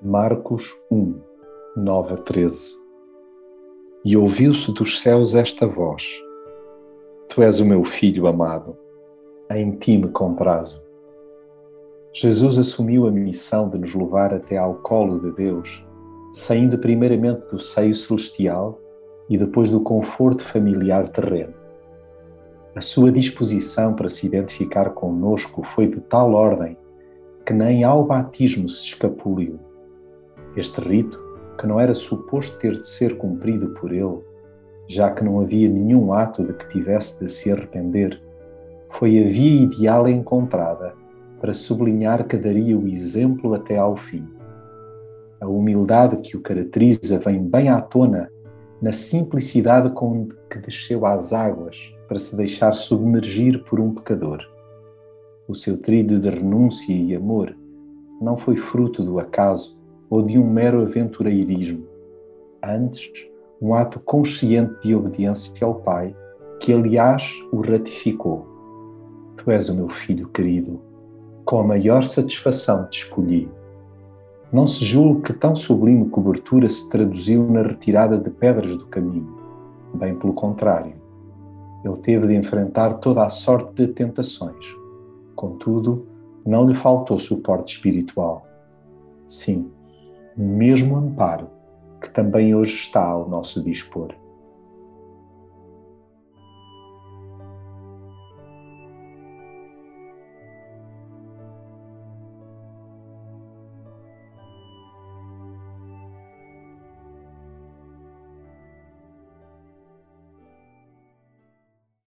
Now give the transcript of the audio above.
Marcos 1, 9 a 13 E ouviu-se dos céus esta voz: Tu és o meu filho amado, em ti me comprazo. Jesus assumiu a missão de nos levar até ao colo de Deus, saindo primeiramente do seio celestial e depois do conforto familiar terreno. A sua disposição para se identificar conosco foi de tal ordem que nem ao batismo se escapuliu. Este rito, que não era suposto ter de ser cumprido por ele, já que não havia nenhum ato de que tivesse de se arrepender, foi a via ideal encontrada para sublinhar que daria o exemplo até ao fim. A humildade que o caracteriza vem bem à tona na simplicidade com que desceu às águas para se deixar submergir por um pecador. O seu trilho de renúncia e amor não foi fruto do acaso ou de um mero aventureirismo. Antes, um ato consciente de obediência ao Pai, que aliás o ratificou. Tu és o meu filho querido, com a maior satisfação te escolhi. Não se julgue que tão sublime cobertura se traduziu na retirada de pedras do caminho. Bem pelo contrário. Ele teve de enfrentar toda a sorte de tentações. Contudo, não lhe faltou suporte espiritual. Sim, mesmo amparo, que também hoje está ao nosso dispor.